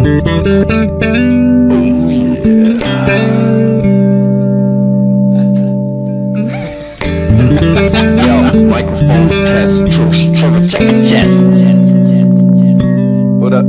Yo, microphone test, truth, Trevor, take test. What up?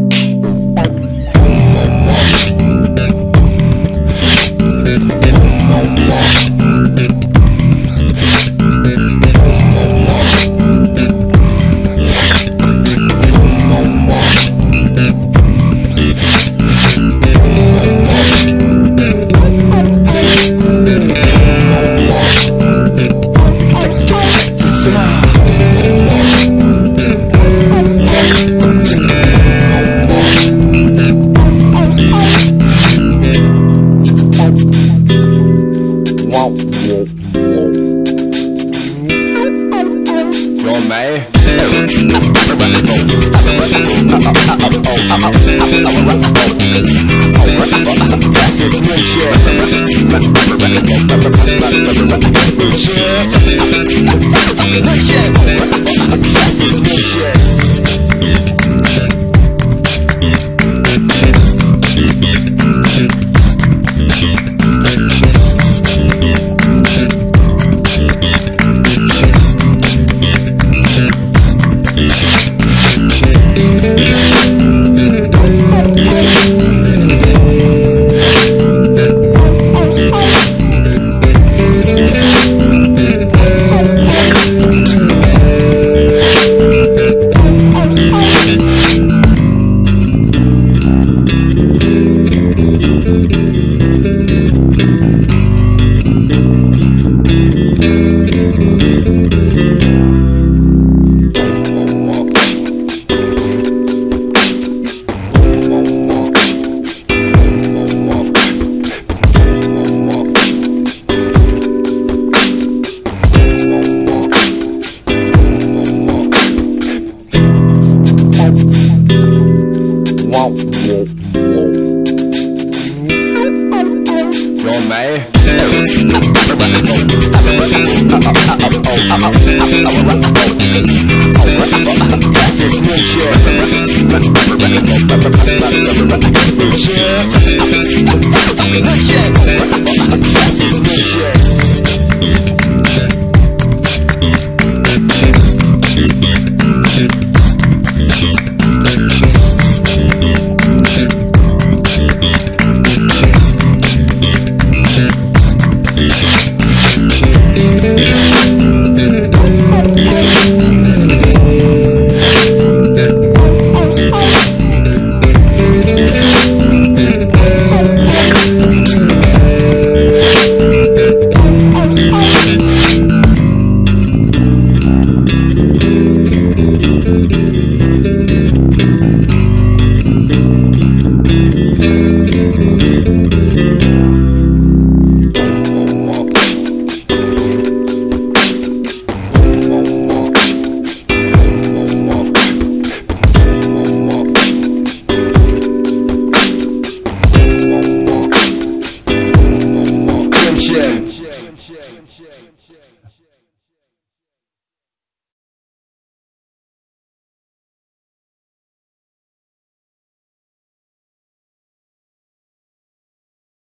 That's just. Yeah. John Mayer.